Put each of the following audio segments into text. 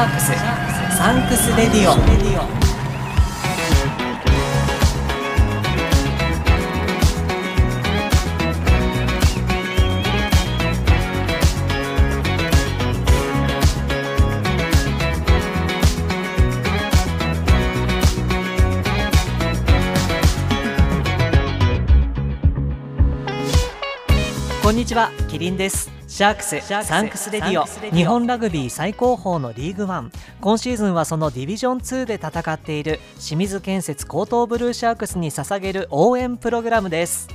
ャークスサンクスレディオ。こんにちはキリンです。シャークスサンクスレディオ日本ラグビー最高峰のリーグワン。今シーズンはそのディビジョン2で戦っている清水建設江東ブルーシャークスに捧げる応援プログラムです。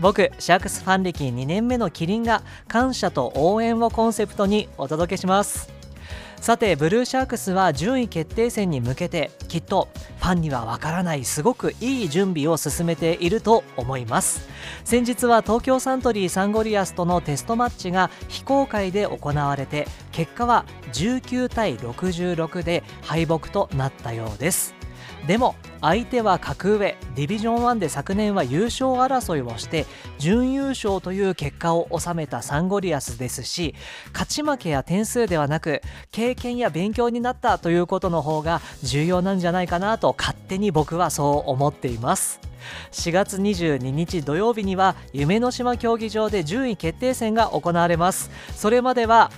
僕シャークスファン歴2年目のキリンが感謝と応援をコンセプトにお届けします。さてブルーシャークスは順位決定戦に向けてきっとファンにはわからないすごくいい準備を進めていると思います。先日は東京サントリーサンゴリアスとのテストマッチが非公開で行われて結果は19対66で敗北となったようです。でも相手は格上ディビジョン1で昨年は優勝争いをして準優勝という結果を収めたサンゴリアスですし勝ち負けや点数ではなく経験や勉強になったということの方が重要なんじゃないかなと勝手に僕はそう思っています。4月22日土曜日には夢の島競技場で順位決定戦が行われます。それまでは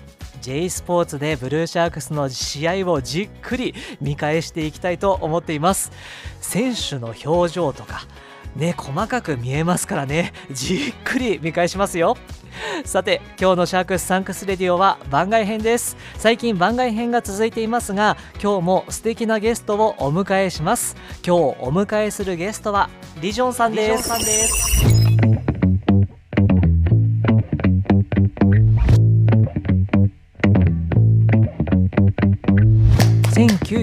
J スポーツでブルーシャークスの試合をじっくり見返していきたいと思っています。選手の表情とかね細かく見えますからね。じっくり見返しますよ。さて今日のシャークスサンクスレディオは番外編です。最近番外編が続いていますが今日も素敵なゲストをお迎えします。今日お迎えするゲストはリジョンさんです。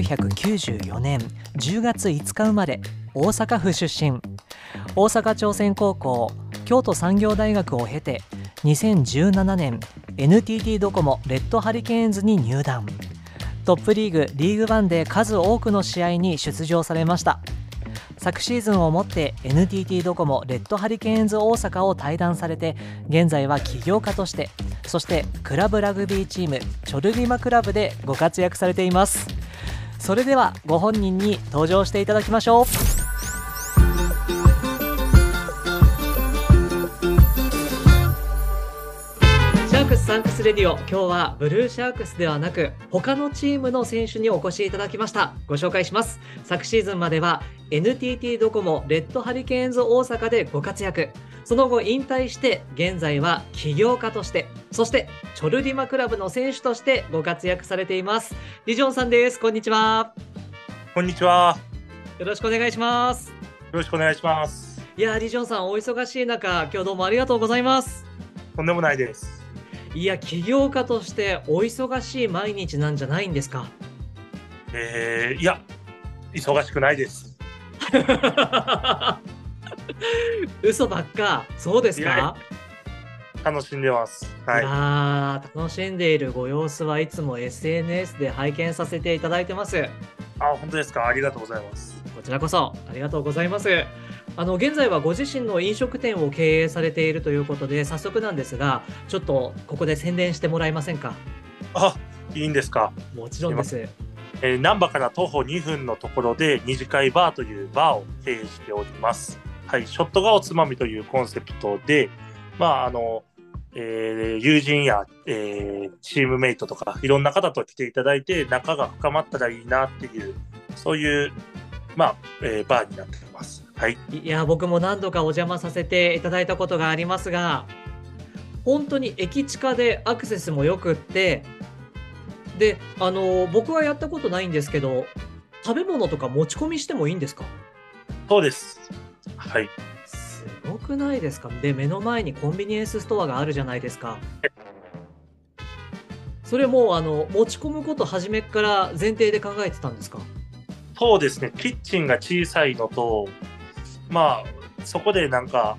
1994年10月5日生まれ大阪府出身。大阪朝鮮高校京都産業大学を経て2017年 NTT ドコモレッドハリケーンズに入団。トップリーグリーグワンで数多くの試合に出場されました。昨シーズンをもって NTT ドコモレッドハリケーンズ大阪を退団されて現在は起業家としてそしてクラブラグビーチームチョルビマクラブでご活躍されています。それではご本人に登場していただきましょう。クスサンクス Radio。今日はブルーシャークスではなく他のチームの選手にお越しいただきました。ご紹介します。昨シーズンまでは NTT ドコモレッドハリケーンズ大阪でご活躍。その後引退して現在は起業家としてそしてチョルリマクラブの選手としてご活躍されています。リジョンさんです。こんにちは。こんにちは。よろしくお願いします。よろしくお願いします。いやリジョンさんお忙しい中今日どうもありがとうございます。とんでもないですいや起業家としてお忙しい毎日なんじゃないんですか？えー、いや忙しくないです 嘘ばっか。そうですか？楽しんでます。はい。あ楽しんでいるご様子はいつも SNS で拝見させていただいてます。あ、本当ですか？ありがとうございます。こちらこそありがとうございます。あの現在はご自身の飲食店を経営されているということで早速なんですが、ちょっとここで宣伝してもらえませんか？あ、いいんですか？もちろんです。えー、難波から徒歩2分のところで二次会バーというバーを経営しております。はい、ショットがおつまみというコンセプトで、まあ、あの、えー、友人や、えー、チームメイトとか、いろんな方と来ていただいて、仲が深まったらいいなっていう、そういう、まあ、えー、バーになっています。はい。いや、僕も何度かお邪魔させていただいたことがありますが、本当に駅近でアクセスもよくって、で、あの、僕はやったことないんですけど、食べ物とか持ち込みしてもいいんですか？そうです。はい。すごくないですか？で、目の前にコンビニエンスストアがあるじゃないですか。それもあの持ち込むこと初めから前提で考えてたんですか？そうですね、キッチンが小さいのと、まあ、そこでなんか、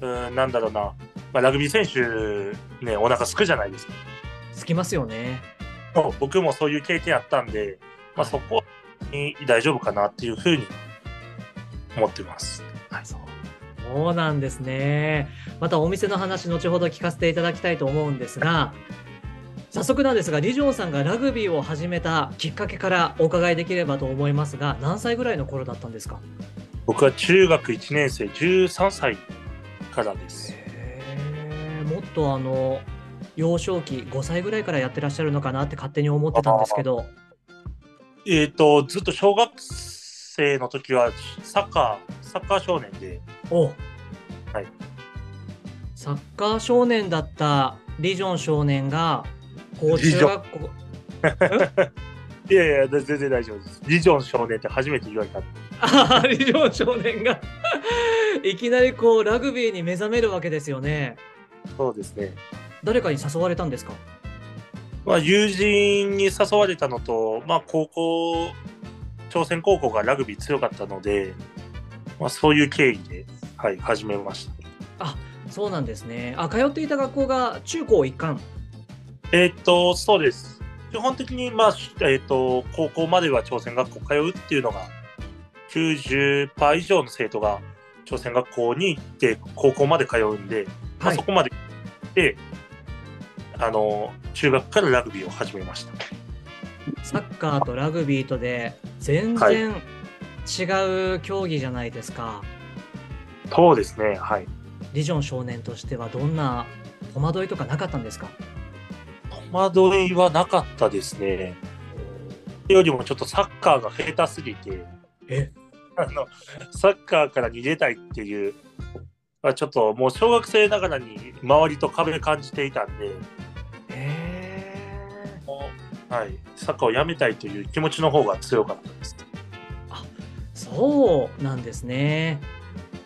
うん、なんだろうな、まあ、ラグビー選手、ね、お腹すくじゃないですか。すきますよね。僕もそういう経験あったんで、まあ、そこに大丈夫かなっていうふうに思ってます。はい、そうそうなんですね。またお店の話、後ほど聞かせていただきたいと思うんですが、早速なんですが、リジョンさんがラグビーを始めたきっかけからお伺いできればと思いますが、何歳ぐらいの頃だったんですか？僕は中学1年生、13歳からです。もっとあの幼少期5歳ぐらいからやってらっしゃるのかなって勝手に思ってたんですけど。えっ、と、ずっと小学生の時はサッカー、サッカー少年で、お。はい。サッカー少年だったリジョン少年がこう中学校いやいや、全然大丈夫です。リジョン少年って初めて言われた。あーリジョン少年が いきなりこうラグビーに目覚めるわけですよねそうですね。誰かに誘われたんですか？まあ、友人に誘われたのと、まあ、高校、朝鮮高校がラグビー強かったので、まあ、そういう経緯で、はい、始めました。そうなんですねあ通っていた学校が中高一貫えーっと、そうです。基本的に、まあ、えーっと、高校までは朝鮮学校通うっていうのが、90%以上の生徒が朝鮮学校に行って、高校まで通うんで、まあ、はいそこまで行って、あの、中学からラグビーを始めました。サッカーとラグビーとで全はい然違う競技じゃないですか、そうですね、はい。リジョン少年としてはどんな戸惑いとかなかったんですか？戸惑いはなかったですね。よりもちょっとサッカーが下手すぎて、え？あの、サッカーから逃げたいっていう、まあちょっともう小学生ながらに周りと壁感じていたんで、えもうはい、サッカーをやめたいという気持ちの方が強かったです。そうなんですね。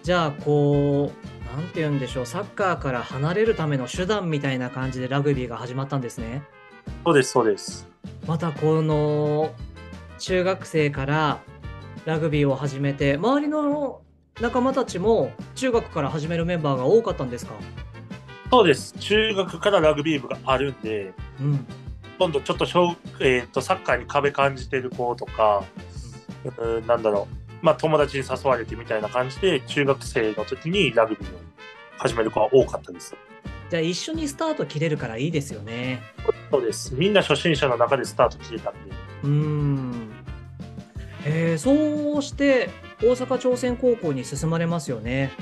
じゃあこうなんて言うんでしょうサッカーから離れるための手段みたいな感じでラグビーが始まったんですね。そうです、そうです。またこの中学生からラグビーを始めて周りの仲間たちも中学から始めるメンバーが多かったんですか？そうです。中学からラグビー部があるんで、うん。今度ちょっと小、えー、とサッカーに壁感じてる子とか、うーんなんだろう、まあ、友達に誘われてみたいな感じで、中学生の時にラグビーを始める子が多かったです。じゃあ一緒にスタート切れるからいいですよねそうです。みんな初心者の中でスタート切れたんで、うーんえーそうして大阪朝鮮高校に進まれますよね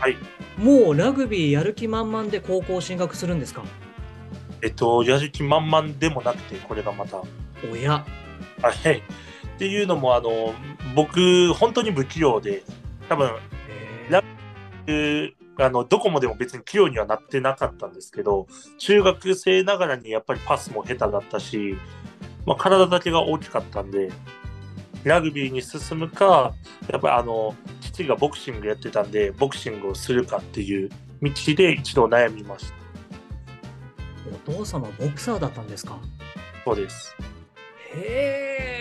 はい。もうラグビーやる気満々で高校進学するんですか？えっと、やる気満々でもなくて、これがまた。おやはい。っていうのも、あの、僕、本当に不器用で、多分、えーあの、どこもでも別に器用にはなってなかったんですけど、中学生ながらにやっぱりパスも下手だったし、まあ、体だけが大きかったんで、ラグビーに進むか、やっぱりあの、父がボクシングやってたんで、ボクシングをするかっていう道で一度悩みました。お父様ボクサーだったんですか？そうです。へえ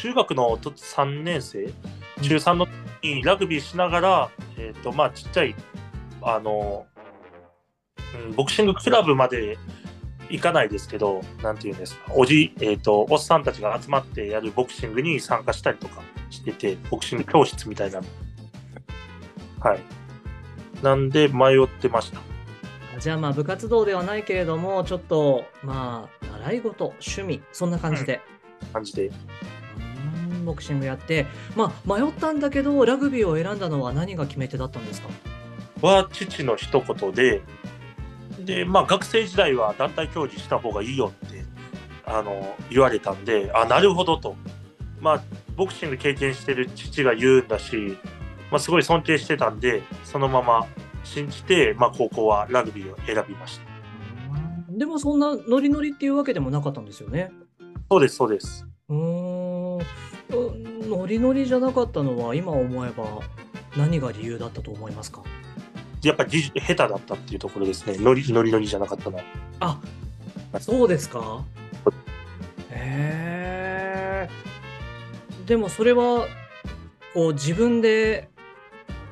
中学のと3年生、中3の時にラグビーしながら、えっ、と、まあ、ちっちゃい、あの、うん、ボクシングクラブまで行かないですけど、なんていうんですか、おじ、えっ、と、おっさんたちが集まってやるボクシングに参加したりとかしてて、ボクシング教室みたいなの。はい。なんで迷ってました。じゃあまあ部活動ではないけれどもちょっとまあ習い事趣味そんな感じで、感じで。ボクシングやってまあ迷ったんだけどラグビーを選んだのは何が決め手だったんですか？は父の一言で、で、まあ学生時代は団体競技した方がいいよって、あの、言われたんで、あ、なるほどと。まあ、ボクシング経験してる父が言うんだし、まあすごい尊敬してたんで、そのまま信じて、まあ高校はラグビーを選びました。でもそんなノリノリっていうわけでもなかったんですよね？そうです、そうです。うーんうノリノリじゃなかったのは今思えば何が理由だったと思いますか？やっぱり技術下手だったっていうところですね。ノリノリノリじゃなかったのは。あそうですか？へえでもそれはこう自分で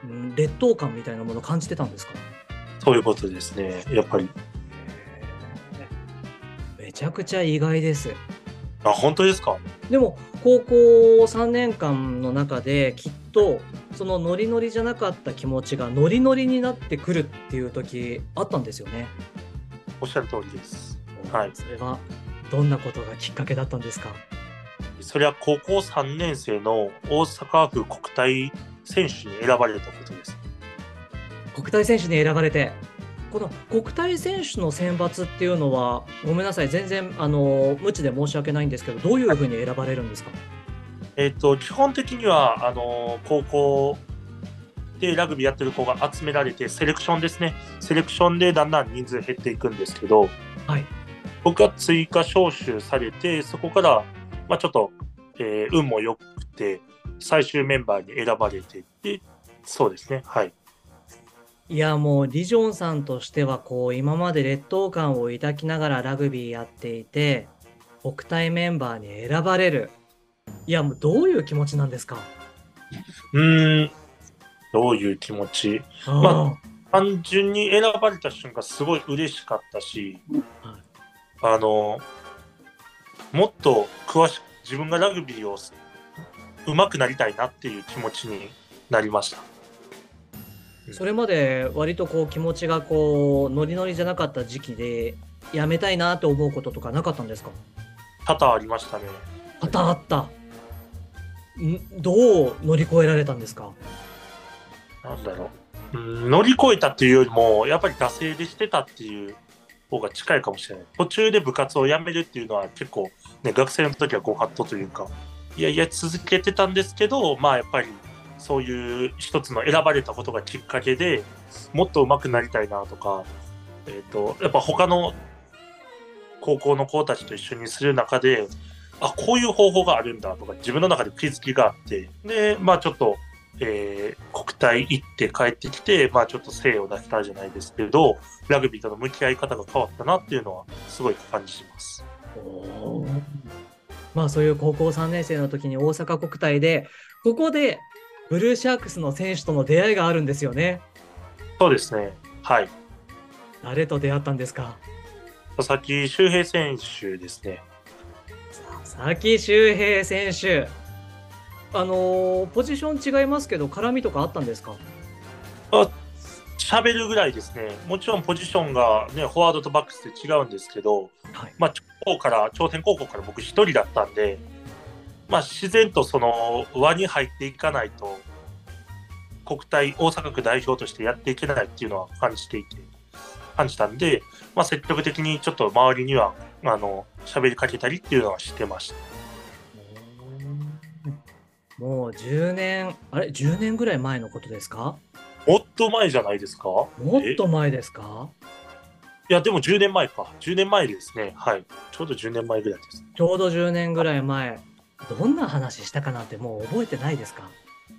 うん劣等感みたいなものを感じてたんですか？そういうことですね。やっぱり。めちゃくちゃ意外ですあ、本当ですか？でも高校3年間の中できっとそのノリノリじゃなかった気持ちがノリノリになってくるっていう時あったんですよね。おっしゃる通りです。おはい。それはどんなことがきっかけだったんですか？それは高校3年生の大阪府国体選手に選ばれたことです。国体選手に選ばれてこの国体選手の選抜っていうのはごめんなさい全然あの無知で申し訳ないんですけどどういうふうに選ばれるんですか？えっ、と、基本的には、あの、高校でラグビーやってる子が集められて、セレクションですね。セレクションでだんだん人数減っていくんですけど、はい僕は追加招集されて、そこから、まあちょっと、えー運も良くて、最終メンバーに選ばれてで、そうですね。はい。いやもうリジョンさんとしてはこう今まで劣等感を抱きながらラグビーやっていて国体メンバーに選ばれる。いやもうどういう気持ちなんですか？うーん、どういう気持ち？ま単純に選ばれた瞬間すごい嬉しかったし、はいあのもっと詳しく自分がラグビーを上手くなりたいなっていう気持ちになりました。それまで割とこう気持ちがこうノリノリじゃなかった時期でやめたいなと思うこととかなかったんですか？多々ありましたね。あったあったん？どう乗り越えられたんですか？なんだろう。うん乗り越えたっていうよりも、やっぱり惰性でしてたっていう方が近いかもしれない。途中で部活を辞めるっていうのは結構、ね、学生の時はご法度というか、いやいや続けてたんですけど、まあやっぱりそういう一つの選ばれたことがきっかけでもっと上手くなりたいなとか、えっ、と、やっぱ他の高校の子たちと一緒にする中で、あ、こういう方法があるんだとか、自分の中で気づきがあって、で、まあちょっと、えー国体行って帰ってきて、まあちょっと精を出したじゃないですけど、ラグビーとの向き合い方が変わったなっていうのはすごい感じします。まあそういう高校3年生の時に大阪国体でここでブルーシャークスの選手との出会いがあるんですよねそうですね。はい。誰と出会ったんですか？佐々木修平選手ですね。佐々木修平選手あのーポジション違いますけど絡みとかあったんですか？喋るぐらいですね。もちろんポジションがね、フォワードとバックスで違うんですけど、はいまあ、地方から、朝鮮高校から僕一人だったんで、まあ、自然とその輪に入っていかないと、国体、大阪府代表としてやっていけないっていうのは感じていて、感じたんで、まあ、積極的にちょっと周りには、あの、喋りかけたりっていうのはしてました。もう10年あれ？10年ぐらい前のことですか？もっと前じゃないですか？もっと前ですか？いや、でも10年前か。10年前ですね。はい。ちょうど10年前ぐらいです。ちょうど10年ぐらい前どんな話したかなんてもう覚えてないですか？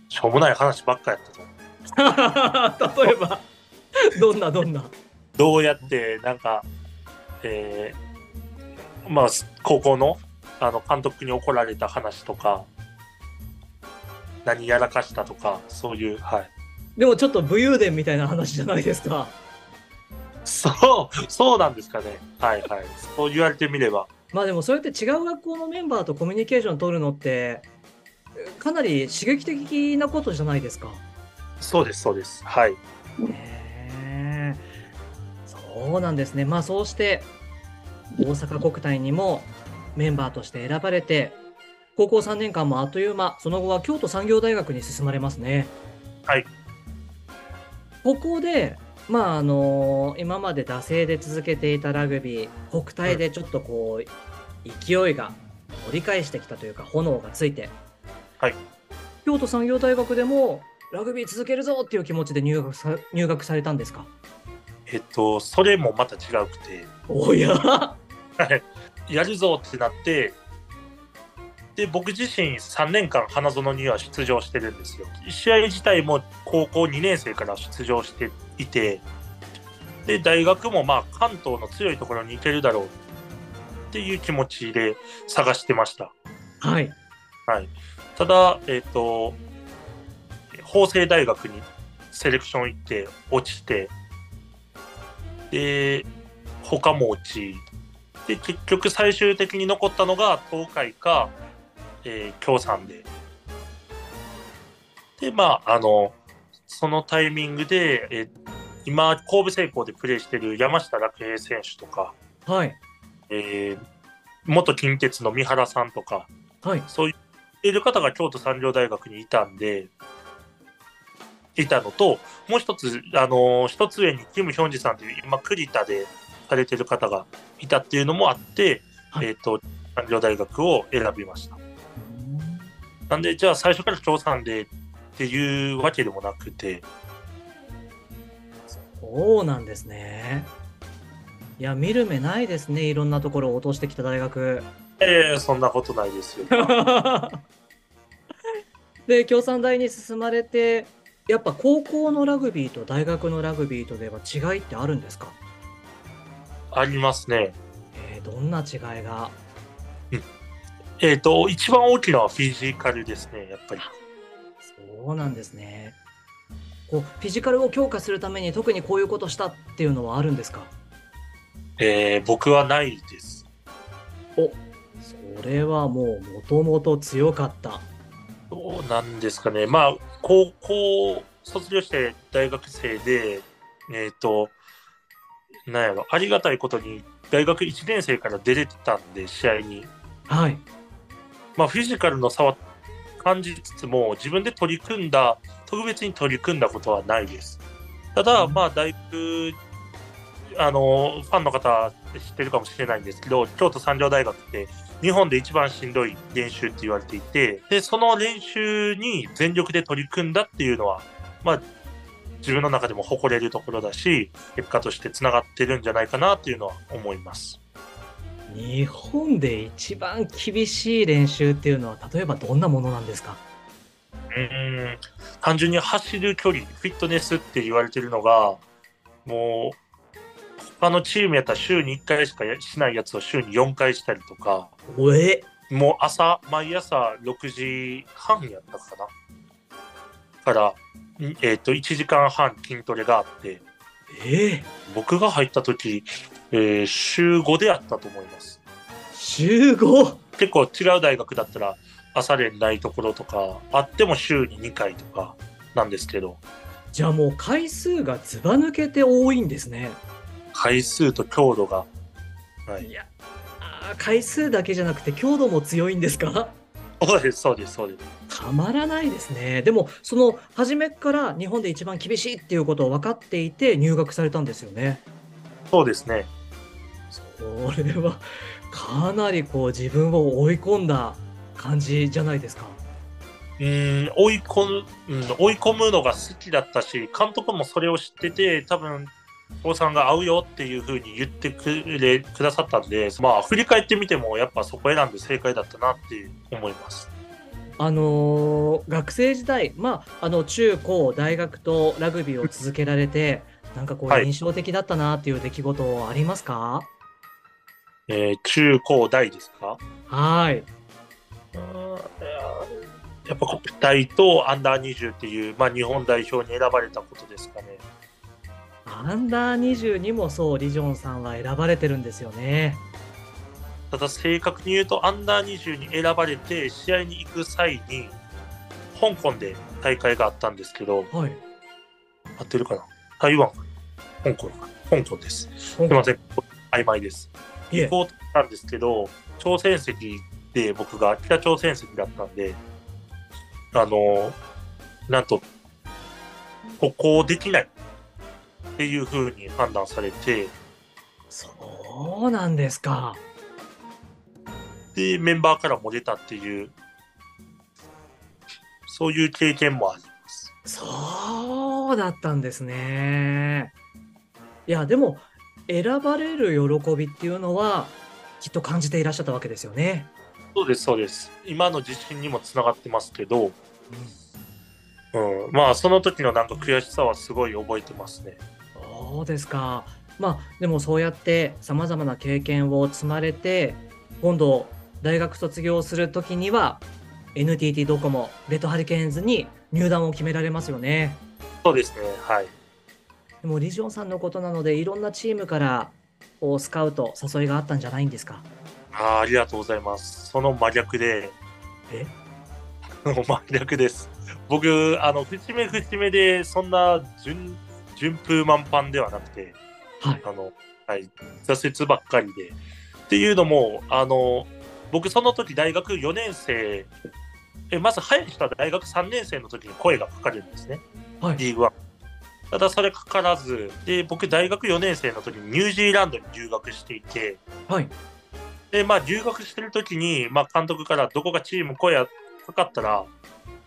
しょうもない話ばっかやったと思う。例えばどんなどんな？どうやって、なんか、えーまあ、高校のあの監督に怒られた話とか、何やらかしたとか、そういう、はい。でもちょっと武勇伝みたいな話じゃないですかそう、そうなんですかね。はいはい。そう言われてみれば。まあでもそうやって違う学校のメンバーとコミュニケーション取るのってかなり刺激的なことじゃないですか。そうです、そうです。はい。へえそうなんですね。まあそうして大阪国体にもメンバーとして選ばれて高校3年間もあっという間その後は京都産業大学に進まれますね。はい。ここでまああの今まで惰性で続けていたラグビー国体でちょっとこう勢いが折り返してきたというか炎がついて、はい、京都産業大学でもラグビー続けるぞっていう気持ちで入学さ入学されたんですか？えっと、それもまた違うくて、おや。はい。やるぞってなって、で、僕自身3年間花園には出場してるんですよ。試合自体も高校2年生から出場していて、で、大学もまあ関東の強いところに行けるだろうっていう気持ちで探してました。はいはい。ただ、えっ、と、法政大学にセレクション行って落ちて、で、他も落ち、で、結局最終的に残ったのが東海か、えー、京産で。で、まあ、あの、そのタイミングで、えー今、神戸製鋼でプレーしてる山下楽平選手とか、はいえー元近鉄の三原さんとか、はい。そういういる方が京都産業大学にいたんで、いたのと、もう一つ、あのー一つ上にキム・ヒョンジさんという、今、栗田でされてる方がいたっていうのもあって、はいえっ、と、産業大学を選びました。なんで、じゃあ最初から京産でっていうわけでもなくて、そうなんですね。いや、見る目ないですね。いろんなところを落としてきた大学。えー、そんなことないですよ。で、共産大に進まれて、やっぱ高校のラグビーと大学のラグビーとでは違いってあるんですか？ありますね。えーどんな違いが？えっ、と、一番大きいのはフィジカルですね、やっぱり。そうなんですね。こうフィジカルを強化するために特にこういうことしたっていうのはあるんですか？えー僕はないです。おそれはもうもともと強かった。どうなんですかね。まあ、高校卒業して大学生で、えっ、と、なんやろ、ありがたいことに大学1年生から出れてたんで、試合に。はい。まあ、フィジカルの差は感じつつも、自分で取り組んだ、特別に取り組んだことはないです。ただ、うんまあ、大学、あの、ファンの方知ってるかもしれないんですけど、京都産業大学って、日本で一番しんどい練習って言われていて、で、その練習に全力で取り組んだっていうのは、まあ、自分の中でも誇れるところだし、結果としてつながってるんじゃないかなっていうのは思います。日本で一番厳しい練習っていうのは例えばどんなものなんですか？うーん単純に走る距離、フィットネスって言われてるのが、もう、他のチームやったら週に1回しかやしないやつを週に4回したりとか、おえ？もう朝、毎朝6時半やったかな。から、んえっ、と、1時間半筋トレがあって、え僕が入った時、えー週5でやったと思います。週 5! 結構違う大学だったら、朝練ないところとか、あっても週に2回とかなんですけど、じゃあもう回数がずば抜けて多いんですね。回数と強度が、はいい、や回数だけじゃなくて強度も強いんですか？そうです、そうです、そうです。たまらないですね。でもその初めから日本で一番厳しいっていうことを分かっていて入学されたんですよね。そうですね。それはかなりこう自分を追い込んだ感じじゃないですか。うーん、追い込む、うん、追い込むのが好きだったし、監督もそれを知ってて、多分、おさんが合うよっていうふうに言ってくれ、くださったんで、まあ、振り返ってみても、やっぱそこ選んで正解だったなって思います。あのー学生時代、まあ、あの中高大学とラグビーを続けられて、なんかこうはい印象的だったなっていう出来事ありますか？えー中高大ですか？はい。ややっぱ国体とアンダー20っていう、まあ、日本代表に選ばれたことですかね。アンダー22もそうリジョンさんは選ばれてるんですよね。ただ正確に言うと、アンダー20に選ばれて、試合に行く際に、香港で大会があったんですけど、はい。合ってるかな？台湾か香港か香港です。すみません、曖昧です。行こうとしたんですけど、朝鮮席で僕が北朝鮮席だったんで、あの、なんと、歩行できないっていうふうに判断されて、そうなんですか。で、メンバーからも出たっていう、そういう経験もあります。そうだったんですね。いやでも選ばれる喜びっていうのはきっと感じていらっしゃったわけですよね。そうです、そうです。今の自信にもつながってますけど、うん、まあ、その時のなんか悔しさはすごい覚えてますね。そうですか。まあでもそうやってさまざまな経験を積まれて今度大学卒業する時には NTT ドコモレッドハリケーンズに入団を決められますよね。そうですね、はい。でもリジョンさんのことなのでいろんなチームからスカウト誘いがあったんじゃないんですか？あーありがとうございます。その真逆で、え？真逆です。僕、あの、節目節目で、そんな順、順風満帆ではなくて、はい。あの、はい、挫折ばっかりで、っていうのも、あの、僕その時大学4年生、えまず早い人は大学3年生の時に声がかかるんですね、はい。リーグワン。ただそれかからず、で、僕大学4年生の時にニュージーランドに留学していて、はい。で、まあ留学してる時に、まあ監督からどこがチーム声がかかったら、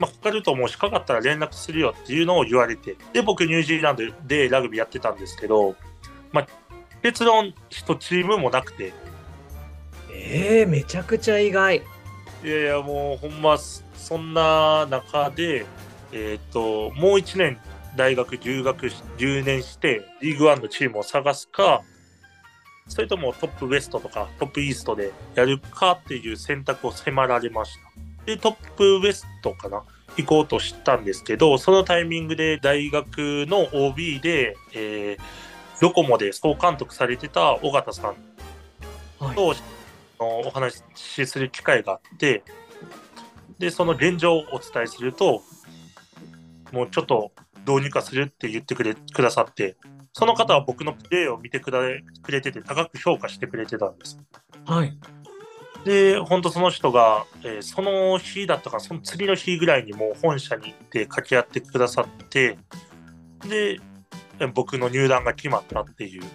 まあかかると思うし、かかったら連絡するよっていうのを言われて、で、僕ニュージーランドでラグビーやってたんですけど、まあ結論一チームもなくて、えー、めちゃくちゃ意外。いやいや、もうほんま、そんな中で、えっ、と、もう1年大学留学し、留年して、リーグワンのチームを探すか、それともトップウエストとかトップイーストでやるかっていう選択を迫られました。で、トップウエストかな？行こうとしたんですけど、そのタイミングで大学の OB で、えードコモで総監督されてた尾形さんはい。とお話しする機会があって、で、その現状をお伝えすると、もうちょっとどうにかするって言ってくれくださって、その方は僕のプレーを見てくれくれてて、高く評価してくれてたんです。はい。で、本当その人が、えーその日だったか、その次の日ぐらいにもう本社に行って掛け合ってくださって、で、え僕の入団が決まったっていう流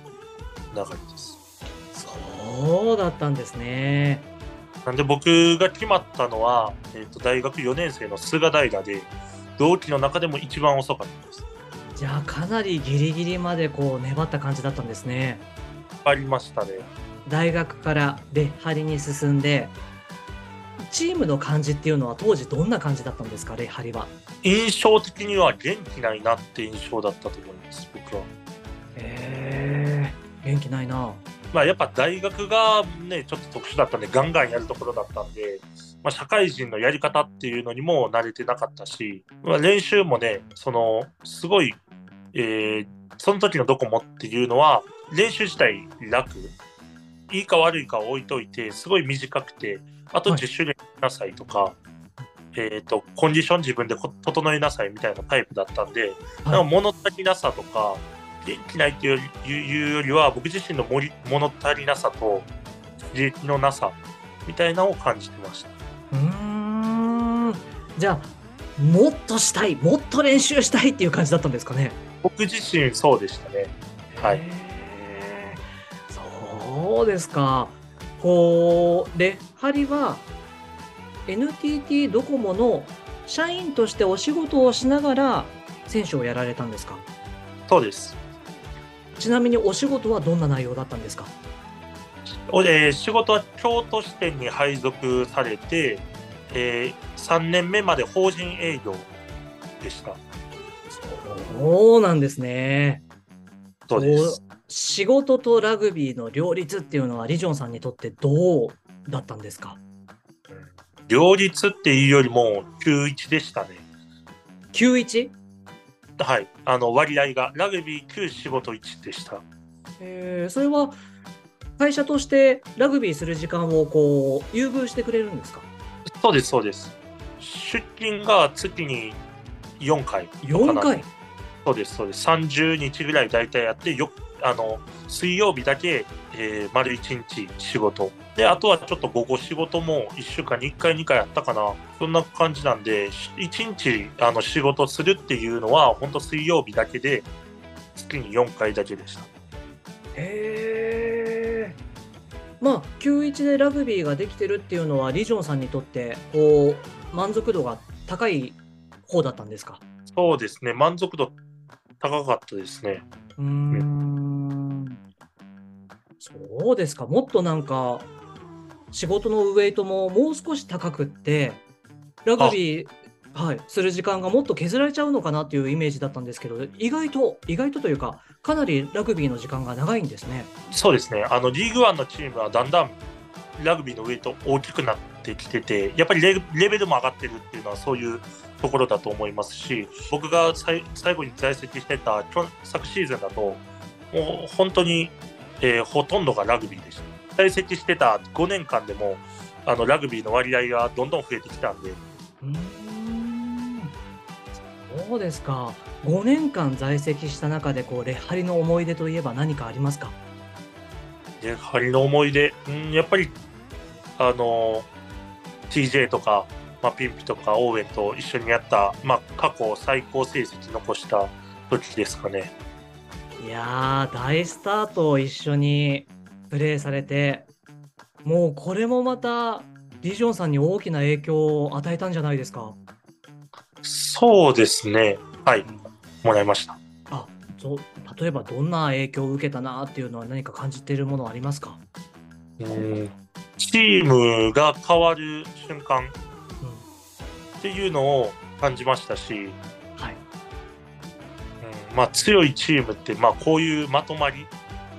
れです。そうだったんですね。なんで僕が決まったのは、えー、と大学4年生の菅平で、同期の中でも一番遅かったです。じゃあかなりギリギリまでこう粘った感じだったんですね。ありましたね。大学から出張りに進んで、チームの感じっていうのは当時どんな感じだったんですか、レハリは？印象的には元気ないなって印象だったと思います、僕は。えー、元気ないな。まあ、やっぱ大学がね、ちょっと特殊だったんで、ガンガンやるところだったんで、まあ、社会人のやり方っていうのにも慣れてなかったし、まあ、練習もね、その、すごい、えーその時のドコモっていうのは、練習自体楽。いいか悪いかを置いといて、すごい短くて、あとはい10種類なさいとか、えっ、と、コンディション自分でこ整えなさいみたいなタイプだったんで、なんか物足りなさとか、元気ないっていうよりは、僕自身の物足りなさと、刺激のなさみたいなのを感じてました。うーん。じゃあ、もっとしたい、もっと練習したいっていう感じだったんですかね？僕自身そうでしたね。はいそうですか。こう、レハリは NTT ドコモの社員としてお仕事をしながら選手をやられたんですか？そうです。ちなみにお仕事はどんな内容だったんですか？おえー仕事は京都支店に配属されて、え3年目まで法人営業でした。そうなんですね。そうです。仕事とラグビーの両立っていうのはリジョンさんにとってどうだったんですか？両立っていうよりも、91でしたね。91? はい。あの、割合が、ラグビー9仕事1でした。えーそれは会社としてラグビーする時間をこう優遇してくれるんですか？そうです、そうです。出勤が月に4回とか4なんで回？そうです、そうです。30日ぐらい大体やって、よあの水曜日だけ、えー丸1日仕事。で、あとはちょっと午後仕事も1週間に1回、2回やったかな。そんな感じなんで、し1日あの仕事するっていうのは、本当水曜日だけで、月に4回だけでした。へえまあ91でラグビーができてるっていうのはリジョンさんにとってこう満足度が高い方だったんですか？そうですね、満足度高かったですね。うーんそうですかもっとなんか仕事のウエイトももう少し高くってラグビーはい、する時間がもっと削られちゃうのかなっていうイメージだったんですけど意外と意外とというかかなりラグビーの時間が長いんですね。そうですね、あのリーグワンのチームはだんだんラグビーのウェイト大きくなってきてて、やっぱりレベルも上がってるっていうのはそういうところだと思いますし、僕が最後に在籍してた昨シーズンだと、もう本当に、えーほとんどがラグビーでした。在籍してた5年間でもあのラグビーの割合がどんどん増えてきたんで、うーんそうですか。5年間在籍した中でこうレハリの思い出といえば何かありますか？やはりの思い出、うん、やっぱり、あの、TJ とか、まあ、ピンピとかオーウェンと一緒にやった、まあ、過去最高成績残した時ですかね。いやー、大スターと一緒にプレーされて、もうこれもまた、リジョンさんに大きな影響を与えたんじゃないですか？そうですね。はい。もらいました。あ、そう例えばどんな影響を受けたなっていうのは何か感じているものありますか？うんチームが変わる瞬間っていうのを感じましたし、まあ、強いチームって、まあ、こういうまとまり、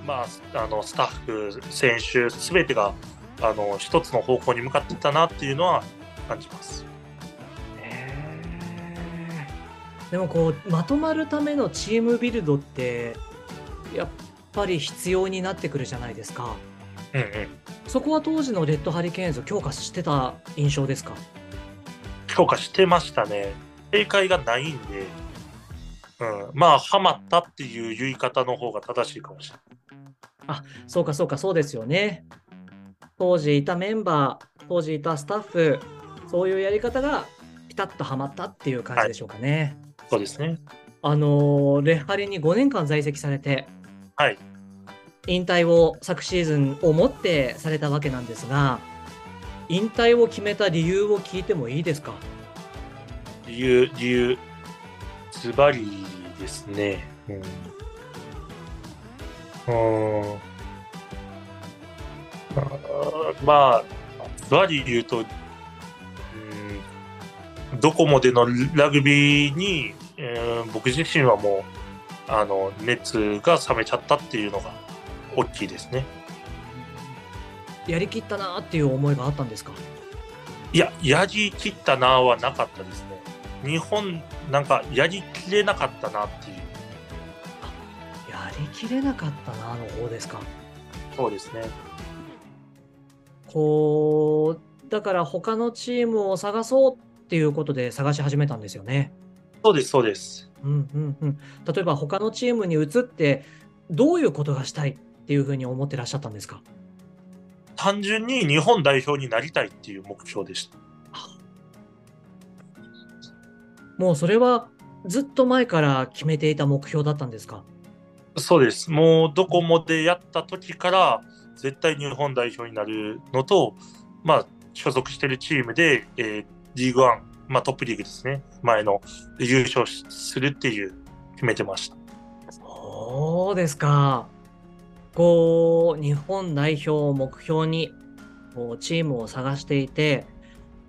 まあ、あのスタッフ、選手、すべてがあの一つの方向に向かってたなっていうのは感じます。でもこうまとまるためのチームビルドってやっぱり必要になってくるじゃないですか。うんうん、そこは当時のレッドハリケーンズ強化してた印象ですか？強化してましたね。正解がないんで、うん、まあ、はまったっていう言い方の方が正しいかもしれない。あそうかそうかそうですよね。当時いたメンバー、当時いたスタッフ、そういうやり方がピタッとはまったっていう感じでしょうかね。はいそうですね。あのレハリに5年間在籍されて、はい。引退を昨シーズンをもってされたわけなんですが、引退を決めた理由を聞いてもいいですか？理由、理由、ズバリですね。うん。うんまあ、ズバリ言うと、ドコモでのラグビーに、えー、僕自身はもうあの熱が冷めちゃったっていうのが大きいですね。やりきったなっていう思いがあったんですか？いや、やりきったなはなかったですね。日本、なんかやりきれなかったなっていう。やりきれなかったなの方ですか。そうですね。こう、だから他のチームを探そうっていうことで探し始めたんですよね。そうです、そうです。うんうんうん。例えば他のチームに移って、どういうことがしたいっていうふうに思ってらっしゃったんですか？単純に日本代表になりたいっていう目標でした。もうそれはずっと前から決めていた目標だったんですか？そうです。もうドコモでやった時から絶対日本代表になるのと、まあ、所属してるチームで、えー、リーグワン、まあ、トップリーグですね、前の優勝するっていう決めてました。そうですか。こう、日本代表を目標にこうチームを探していて、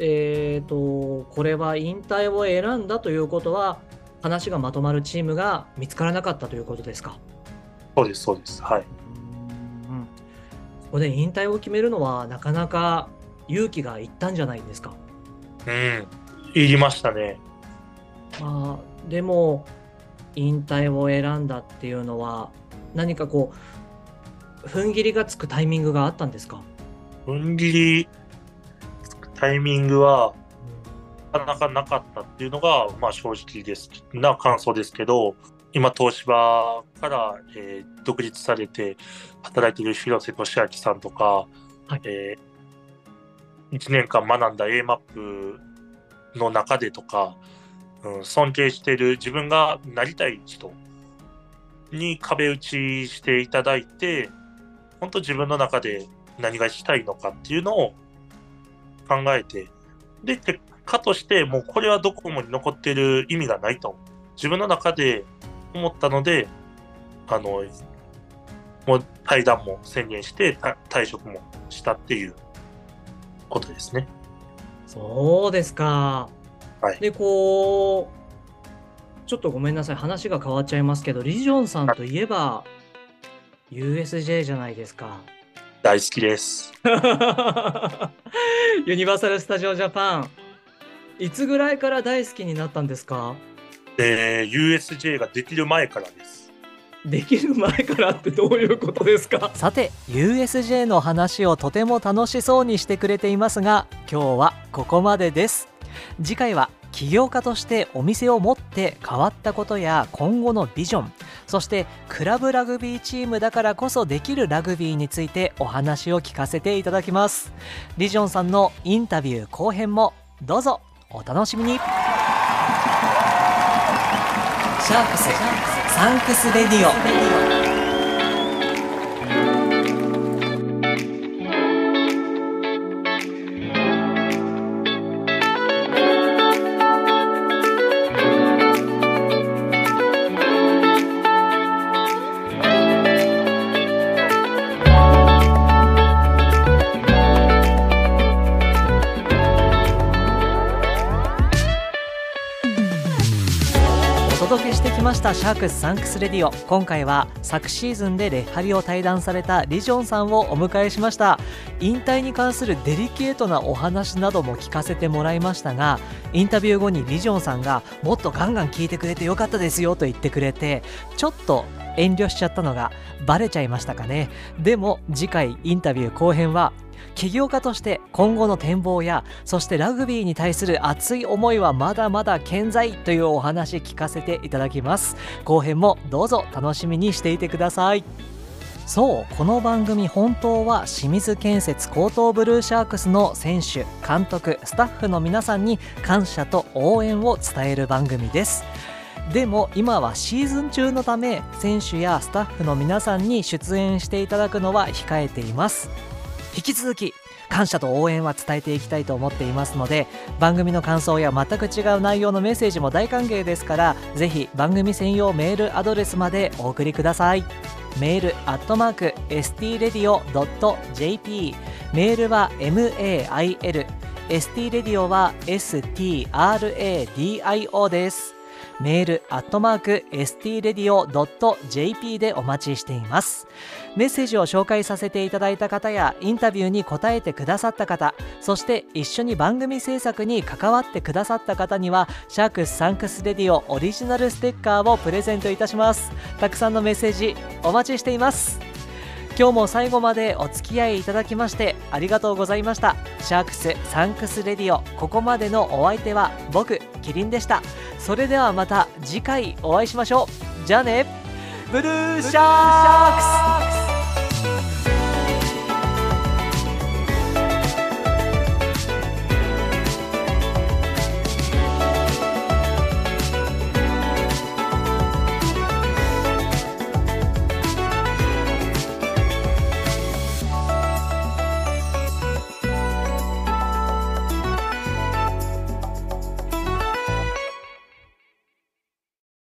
えーと、これは引退を選んだということは、話がまとまるチームが見つからなかったということですか？そうです、そうです。はい。うん、ここで引退を決めるのは、なかなか勇気がいったんじゃないですか？うん、いりましたね。まあ、でも、引退を選んだっていうのは、何かこう、踏ん切りがつくタイミングがあったんですか？踏ん切りタイミングは、なかなかなかったっていうのが、まあ正直です。な感想ですけど、今、東芝から、えー、独立されて働いている広瀬俊明さんとか、はい、えー1年間学んだ A マップの中でとか、うん、尊敬している自分がなりたい人に壁打ちしていただいて、本当自分の中で何がしたいのかっていうのを考えて、で、結果として、もうこれはドコモに残ってる意味がないと。自分の中で思ったので、あの、もう対談も宣言して退職もしたっていうことですね。そうですか。はい、で、こう、ちょっとごめんなさい、話が変わっちゃいますけど、リジョンさんといえば、USJ じゃないですか。大好きです。ユニバーサル・スタジオ・ジャパン。いつぐらいから大好きになったんですか？えー、USJ ができる前からです。できる前からってどういうことですか？さて USJ の話をとても楽しそうにしてくれていますが今日はここまでです次回は起業家としてお店を持って変わったことや今後のビジョンそしてクラブラグビーチームだからこそできるラグビーについてお話を聞かせていただきます。リジョンさんのインタビュー後編もどうぞ。お楽しみに。シャークスサンクスレディオ。きましたシャークスサンクスレディオ今回は昨シーズンでレッハリを退団されたリジョンさんをお迎えしました。引退に関するデリケートなお話なども聞かせてもらいましたがインタビュー後にリジョンさんがもっとガンガン聞いてくれてよかったですよと言ってくれてちょっと遠慮しちゃったのがバレちゃいましたかね。でも次回インタビュー後編は起業家として今後の展望やそしてラグビーに対する熱い思いはまだまだ健在というお話聞かせていただきます。後編もどうぞ楽しみにしていてください。そうこの番組本当は清水建設高等ブルーシャークスの選手監督スタッフの皆さんに感謝と応援を伝える番組です。でも今はシーズン中のため選手やスタッフの皆さんに出演していただくのは控えています。引き続き感謝と応援は伝えていきたいと思っていますので番組の感想や全く違う内容のメッセージも大歓迎ですからぜひ番組専用メールアドレスまでお送りください。メールアットマーク stradio.jp メールは mail ST レディオは STRADIO です。メールアットマーク stradio.jp でお待ちしています。メッセージを紹介させていただいた方やインタビューに答えてくださった方そして一緒に番組制作に関わってくださった方にはシャークスサンクスレディオオリジナルステッカーをプレゼントいたします。たくさんのメッセージお待ちしています。今日も最後までお付き合いいただきましてありがとうございました。シャークスサンクスレディオここまでのお相手は僕キリンでした。それではまた次回お会いしましょう。じゃあね。ブルーシャークス。